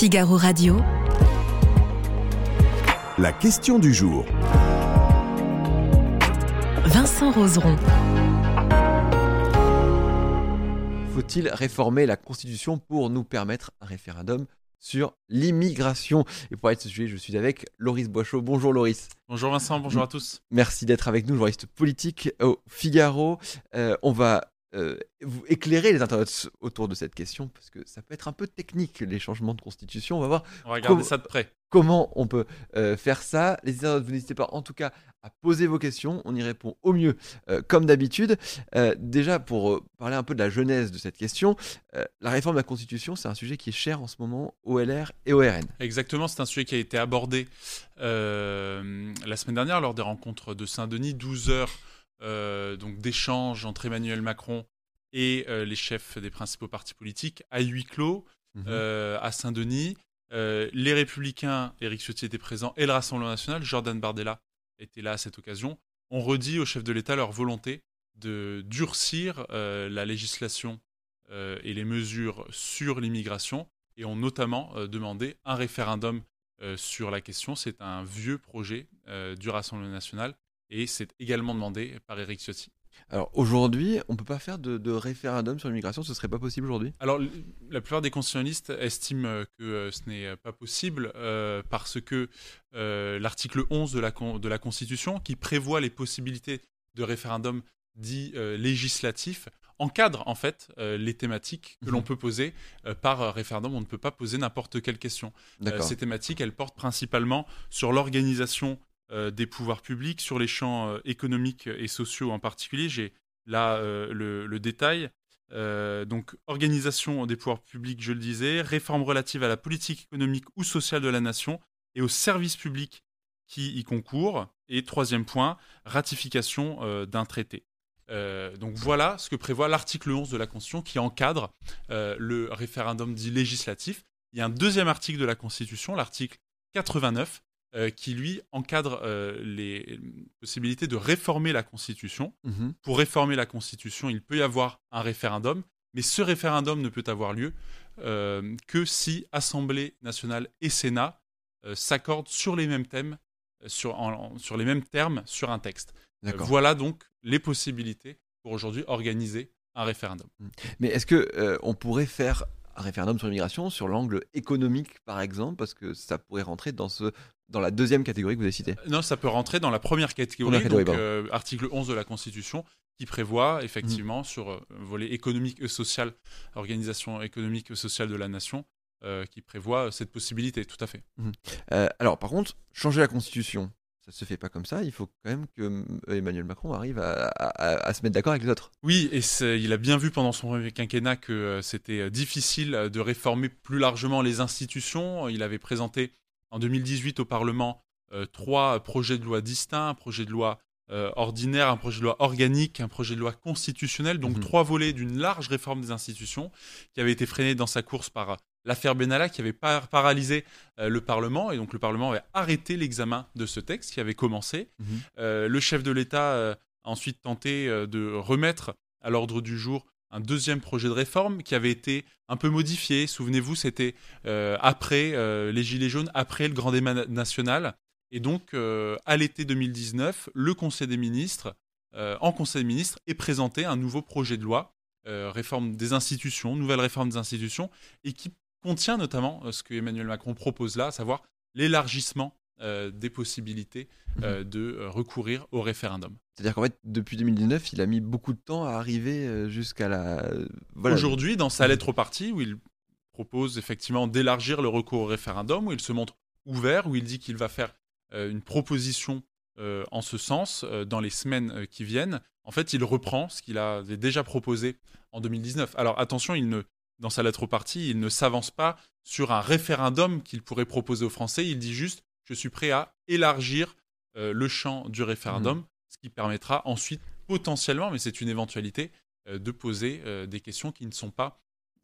Figaro Radio. La question du jour. Vincent Roseron. Faut-il réformer la Constitution pour nous permettre un référendum sur l'immigration? Et pour parler de ce sujet, je suis avec Loris Boischaud. Bonjour Loris. Bonjour Vincent, bonjour à tous. Merci d'être avec nous, journaliste politique au Figaro. Euh, on va euh, vous éclairer les internautes autour de cette question parce que ça peut être un peu technique les changements de constitution. On va voir. On va regarder ça de près. Comment on peut euh, faire ça Les internautes, vous n'hésitez pas en tout cas à poser vos questions. On y répond au mieux euh, comme d'habitude. déjà pour parler un peu de la genèse de cette question, la réforme de la constitution, c'est un sujet qui est cher en ce moment au LR et au RN. Exactement, c'est un sujet qui a été abordé la semaine dernière lors des rencontres de Saint-Denis, 12 heures donc d'échanges entre Emmanuel Macron et euh, les chefs des principaux partis politiques à huis clos mhm. euh, à Saint-Denis. les Républicains, Éric Ciotti était présent, et le Rassemblement national, Jordan Bardella était là à cette occasion, ont redit aux chefs de l'État leur volonté de durcir la législation et les mesures sur l'immigration et ont notamment demandé un référendum sur la question. C'est un vieux projet du Rassemblement national et c'est également demandé par Eric Ciotti. Alors aujourd'hui, on ne peut pas faire de, référendum sur l'immigration, ce serait pas possible aujourd'hui? Alors la plupart des constitutionnalistes estiment que euh, ce n'est pas possible euh, parce que euh, l'article 11 de la, de la Constitution, qui prévoit les possibilités de référendum dit législatif, encadre en fait les thématiques que l'on mhm. peut poser par référendum. On ne peut pas poser n'importe quelle question. ces thématiques, elles portent principalement sur l'organisation euh, des pouvoirs publics sur les champs euh, économiques et sociaux en particulier. J'ai là euh, le, détail. donc, organisation des pouvoirs publics, je le disais, réforme relative à la politique économique ou sociale de la nation et aux services publics qui y concourent. Et troisième point, ratification d'un traité. donc voilà ce que prévoit l'article 11 de la Constitution qui encadre le référendum dit législatif. Il y a un deuxième article de la Constitution, l'article 89, euh, qui lui encadre euh, les possibilités de réformer la Constitution. Mhm. Pour réformer la Constitution, il peut y avoir un référendum, mais ce référendum ne peut avoir lieu euh, que si Assemblée nationale et Sénat s'accordent sur les mêmes thèmes, sur, sur, les mêmes termes sur un texte. voilà donc les possibilités pour aujourd'hui organiser un référendum. Mais est-ce que on pourrait faire un référendum sur l'immigration sur l'angle économique, par exemple, parce que ça pourrait rentrer dans ce dans la deuxième catégorie que vous avez citée Non, ça peut rentrer dans la première catégorie, donc, euh, article 11 de la Constitution, qui prévoit effectivement sur euh, volet économique et social, organisation économique et sociale de la nation, euh, qui prévoit cette possibilité, tout à fait. Mhm. alors, par contre, changer la Constitution, ça se fait pas comme ça. Il faut quand même que Emmanuel Macron arrive à, se mettre d'accord avec les autres. Oui, et il a bien vu pendant son quinquennat que c'était difficile de réformer plus largement les institutions. Il avait présenté en 2018 au Parlement euh, trois projets de loi distincts, un projet de loi euh, ordinaire, un projet de loi organique, un projet de loi constitutionnel, donc mhm. trois volets d'une large réforme des institutions qui avait été freinée dans sa course par l'affaire Benalla qui avait paralysé euh, le Parlement et donc le Parlement avait arrêté l'examen de ce texte qui avait commencé. Mhm. le chef de l'État a ensuite tenté de remettre à l'ordre du jour un deuxième projet de réforme qui avait été un peu modifié. Souvenez-vous, c'était euh, après euh, les Gilets jaunes, après le grand débat national. Et donc, euh, à l'été 2019, le Conseil des ministres, en Conseil des ministres, est présenté un nouveau projet de loi, réforme des institutions, nouvelle réforme des institutions, et qui contient notamment ce que Emmanuel Macron propose là, à savoir l'élargissement euh, des possibilités euh, mhm. de euh, recourir au référendum. C'est-à-dire qu'en fait, depuis 2019, il a mis beaucoup de temps à arriver jusqu'à la. Aujourd'hui, dans sa lettre au parti, où il propose effectivement d'élargir le recours au référendum, où il se montre ouvert, où il dit qu'il va faire une proposition en ce sens dans les semaines qui viennent, en fait, il reprend ce qu'il avait déjà proposé en 2019. Alors attention, il ne, dans sa lettre au parti, il ne s'avance pas sur un référendum qu'il pourrait proposer aux Français, il dit juste je suis prêt à élargir euh, le champ du référendum, mmh. ce qui permettra ensuite potentiellement, mais c'est une éventualité, euh, de poser euh, des questions qui ne sont pas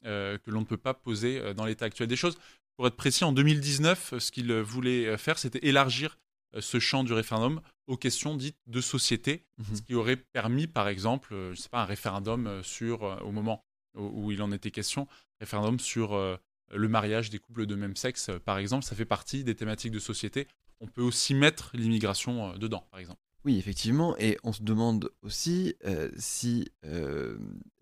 que l'on ne peut pas poser dans l'état actuel des choses. Pour être précis, en 2019, ce qu'il voulait faire, c'était élargir ce champ du référendum aux questions dites de société, mmh. ce qui aurait permis, par exemple, je sais pas, un référendum sur, au moment où, il en était question, référendum sur le mariage des couples de même sexe, par exemple, ça fait partie des thématiques de société. On peut aussi mettre l'immigration dedans, par exemple. Oui, effectivement, et on se demande aussi si,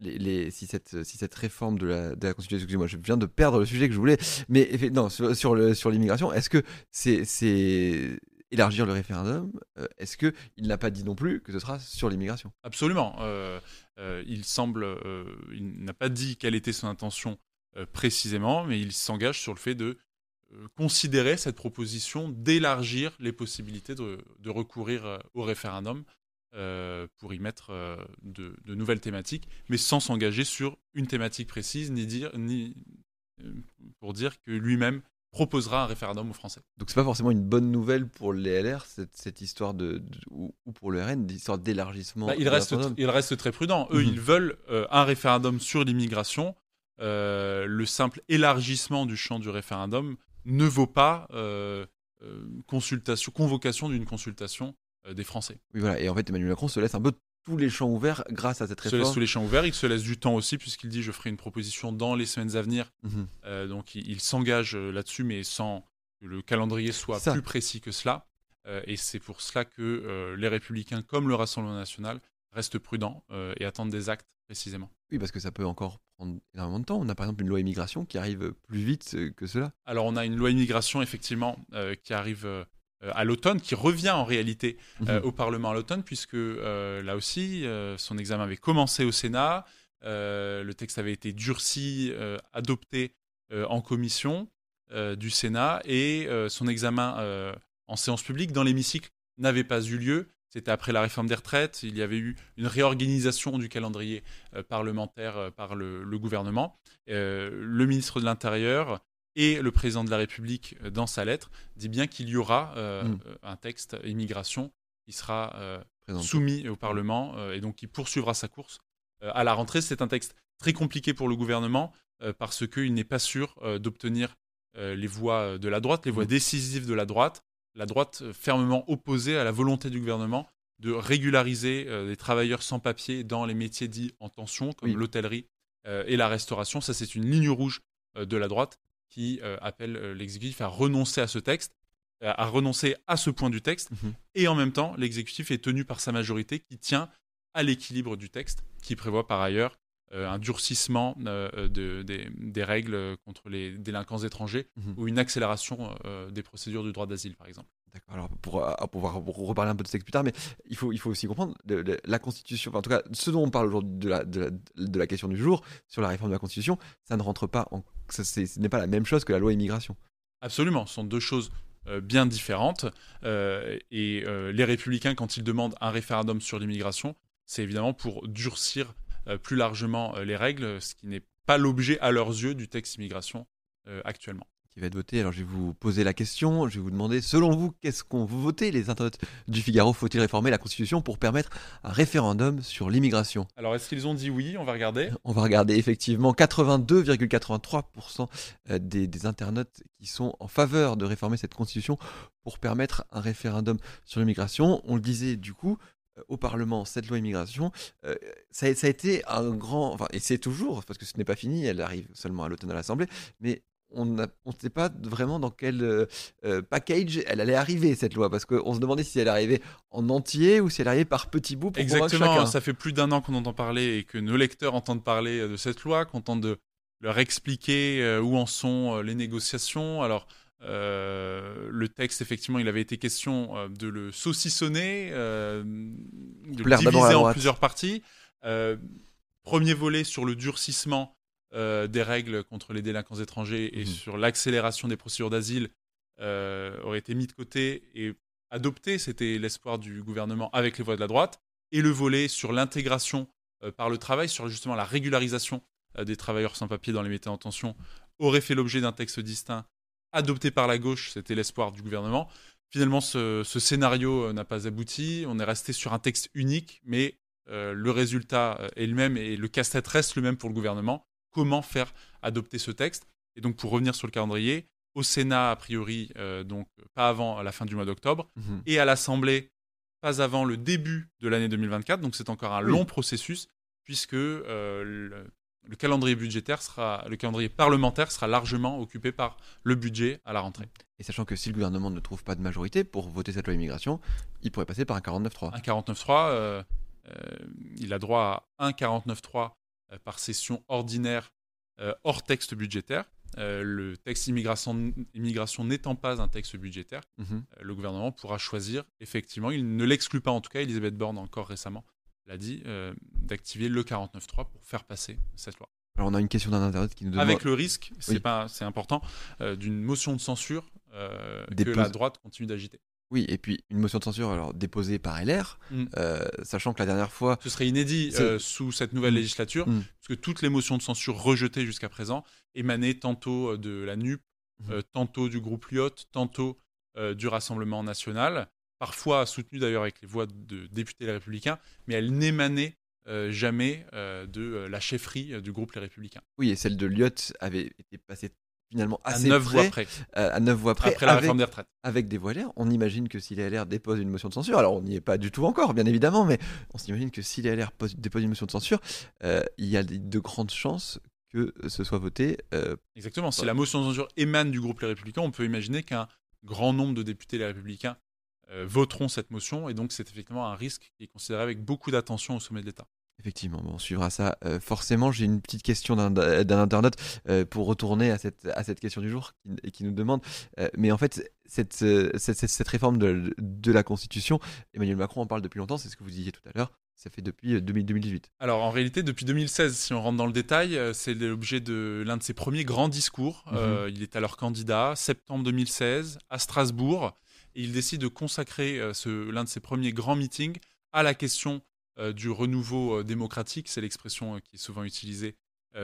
les, si, cette, si cette réforme de la, de la Constitution, excusez-moi, je viens de perdre le sujet que je voulais, mais non, sur, sur, sur l'immigration, est-ce que c'est élargir le référendum, euh, est-ce qu'il n'a pas dit non plus que ce sera sur l'immigration? Absolument. Euh, euh, il semble, il n'a pas dit quelle était son intention précisément, mais il s'engage sur le fait de considérer cette proposition d'élargir les possibilités de, recourir au référendum pour y mettre de, de, nouvelles thématiques, mais sans s'engager sur une thématique précise, ni dire, ni pour dire que lui-même proposera un référendum aux Français. Donc c'est pas forcément une bonne nouvelle pour les LR, cette, cette histoire de, ou, pour le RN, histoire d'élargissement. Bah, il, reste, il reste très prudent. Eux, mhm. ils veulent euh, un référendum sur l'immigration. Euh, le simple élargissement du champ du référendum ne vaut pas euh, consultation, convocation d'une consultation des Français. Oui, voilà. Et en fait, Emmanuel Macron se laisse un peu tous les champs ouverts grâce à cette réforme. Il se laisse tous les champs ouverts, il se laisse du temps aussi puisqu'il dit je ferai une proposition dans les semaines à venir. Mhm. Euh, donc il, s'engage euh, là-dessus mais sans que le calendrier soit plus précis que cela. Euh, et c'est pour cela que les républicains comme le Rassemblement national restent prudents et attendent des actes précisément. Oui, parce que ça peut encore prendre énormément de temps. On a par exemple une loi immigration qui arrive plus vite que cela. Alors on a une loi immigration effectivement qui arrive euh, à l'automne, qui revient en réalité euh, mhm. au Parlement à l'automne, puisque euh, là aussi, son examen avait commencé au Sénat, le texte avait été durci, adopté en commission du Sénat, et son examen en séance publique dans l'hémicycle n'avait pas eu lieu. C'était après la réforme des retraites. Il y avait eu une réorganisation du calendrier parlementaire par le, le gouvernement. le ministre de l'Intérieur et le président de la République, euh, dans sa lettre, dit bien qu'il y aura euh, mm. euh, un texte immigration qui sera soumis au Parlement et donc qui poursuivra sa course à la rentrée. C'est un texte très compliqué pour le gouvernement parce qu'il n'est pas sûr d'obtenir les voix de la droite, les voix mm. décisives de la droite, la droite fermement opposée à la volonté du gouvernement de régulariser les travailleurs sans papier dans les métiers dits en tension, comme l'hôtellerie et la restauration. Ça, c'est une ligne rouge de la droite qui euh, appelle euh, l'exécutif à renoncer à ce texte, euh, à renoncer à ce point du texte, mhm. et en même temps, l'exécutif est tenu par sa majorité qui tient à l'équilibre du texte, qui prévoit par ailleurs un durcissement de, des, règles contre les délinquants étrangers mhm. ou une accélération des procédures du droit d'asile, par exemple. D'accord. Alors, pour, pouvoir reparler un peu de ce texte plus tard, mais il faut, il faut aussi comprendre la Constitution, en tout cas, ce dont on parle aujourd'hui de la, de, de la question du jour, sur la réforme de la Constitution, ça ne rentre pas en ce n'est pas la même chose que la loi immigration. Absolument, ce sont deux choses euh, bien différentes. Euh, et euh, les républicains, quand ils demandent un référendum sur l'immigration, c'est évidemment pour durcir plus largement les règles, ce qui n'est pas l'objet à leurs yeux du texte immigration actuellement qui va être voté. Alors je vais vous poser la question, je vais vous demander, selon vous, qu'est-ce qu'on veut voter Les internautes du Figaro, faut-il réformer la Constitution pour permettre un référendum sur l'immigration? Alors est-ce qu'ils ont dit oui? On va regarder. On va regarder effectivement 82,83% euh, des, des internautes qui sont en faveur de réformer cette Constitution pour permettre un référendum sur l'immigration. On le disait du coup, euh, au Parlement cette loi immigration, euh, ça, a, ça, a été un grand, enfin, et c'est toujours, parce que ce n'est pas fini, elle arrive seulement à l'automne à l'Assemblée, mais on ne sait pas vraiment dans quel euh, euh, package elle allait arriver, cette loi, parce qu'on se demandait si elle arrivait en entier ou si elle arrivait par petits bouts pour Exactement, ça fait plus d'un an qu'on entend parler et que nos lecteurs entendent parler euh, de cette loi, qu'on tente de leur expliquer où en sont les négociations. Alors, le texte, effectivement, il avait été question de le saucissonner, de le diviser en plusieurs parties. premier volet sur le durcissement euh, des règles contre les délinquants étrangers et mmh. sur l'accélération des procédures d'asile euh, aurait été mis de côté et adopté. C'était l'espoir du gouvernement avec les voix de la droite. Et le volet sur l'intégration euh, par le travail, sur justement la régularisation des travailleurs sans papier dans les métiers en tension, aurait fait l'objet d'un texte distinct adopté par la gauche. C'était l'espoir du gouvernement. Finalement, ce, scénario n'a pas abouti. On est resté sur un texte unique, mais le résultat est le même et le casse-tête reste le même pour le gouvernement comment faire adopter ce texte? Et donc, pour revenir sur le calendrier, au Sénat, a priori, euh, donc pas avant la fin du mois d'octobre, mhm. et à l'Assemblée, pas avant le début de l'année 2024. Donc, c'est encore un long processus, puisque euh, le calendrier budgétaire sera, le calendrier parlementaire sera largement occupé par le budget à la rentrée. Et sachant que si le gouvernement ne trouve pas de majorité pour voter cette loi immigration, il pourrait passer par un 49-3. Un 49-3, euh, euh, il a droit à un 49-3 euh, par session ordinaire hors texte budgétaire. le texte immigration, immigration n'étant pas un texte budgétaire, Mhm. le gouvernement pourra choisir, effectivement, il ne l'exclut pas en tout cas, Elisabeth Borne encore récemment l'a dit, d'activer le 49.3 pour faire passer cette loi. Alors on a une question d'un internaute qui nous demande... Avec le risque, c'est Oui. pas, c'est important, euh, d'une motion de censure euh, que la droite continue d'agiter. Oui, et puis une motion de censure alors déposée par LR, Mm. euh, sachant que la dernière fois... Ce serait inédit euh, sous cette nouvelle Mm. législature, Mm. puisque toutes les motions de censure rejetées jusqu'à présent émanaient tantôt euh, de la NUP, euh, tantôt du groupe Lyot, tantôt euh, du Rassemblement national, parfois soutenues d'ailleurs avec les voix de députés Les Républicains, mais elles n'émanaient euh, jamais euh, de euh, la chefferie du groupe Les Républicains. Oui, et celle de Lyot avait été passée finalement À assez neuf près, voix près, à neuf voix près, après la avec, réforme des retraites. avec des voix LR. On imagine que si les LR déposent une motion de censure, alors on n'y est pas du tout encore, bien évidemment, mais on s'imagine que si les LR pose- déposent une motion de censure, il y a de de grandes chances que ce soit voté. Exactement. Si la motion de censure émane du groupe Les Républicains, on peut imaginer qu'un grand nombre de députés Les Républicains voteront cette motion, et donc c'est effectivement un risque qui est considéré avec beaucoup d'attention au sommet de l'État. Effectivement, on suivra ça euh, forcément. J'ai une petite question d'un internaute euh, pour retourner à cette, à cette question du jour qui, qui nous demande. euh, mais en fait, cette, euh, cette, cette- réforme de, de la Constitution, Emmanuel Macron en parle depuis longtemps, c'est ce que vous disiez tout à l'heure. Ça fait depuis euh, 2000 2018. Alors en réalité, depuis 2016, si on rentre dans le détail, euh, c'est l'objet de l'un de ses premiers grands discours. Euh, il est alors candidat, septembre 2016, à Strasbourg, et il décide de consacrer euh, l'un de ses premiers grands meetings à la question euh, du renouveau euh, démocratique. C'est l'expression qui est souvent utilisée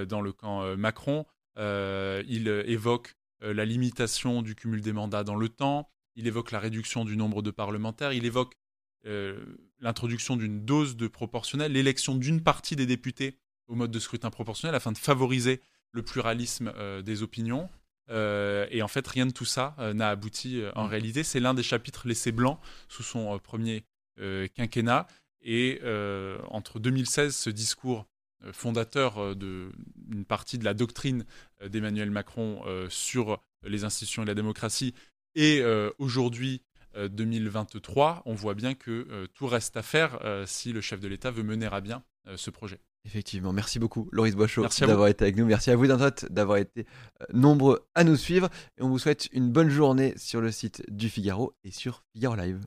dans le camp Macron. Il évoque la limitation du cumul des mandats dans le temps. Il évoque la réduction du nombre de parlementaires. Il évoque l'introduction d'une dose de proportionnel, l'élection d'une partie des députés au mode de scrutin proportionnel afin de favoriser le pluralisme des opinions. Euh, et en fait, rien de tout ça euh, n'a abouti euh, en Mm. réalité. C'est l'un des chapitres laissés blancs sous son premier quinquennat. Et entre 2016, ce discours fondateur d'une partie de la doctrine d'Emmanuel Macron sur les institutions et la démocratie, et aujourd'hui, euh, 2023, on voit bien que tout reste à faire si le chef de l'État veut mener à bien ce projet. Effectivement, merci beaucoup, Loris Boischaud, d'avoir été avec nous. Merci à vous, d'avoir été euh, nombreux à nous suivre. Et on vous souhaite une bonne journée sur le site du Figaro et sur Figaro Live.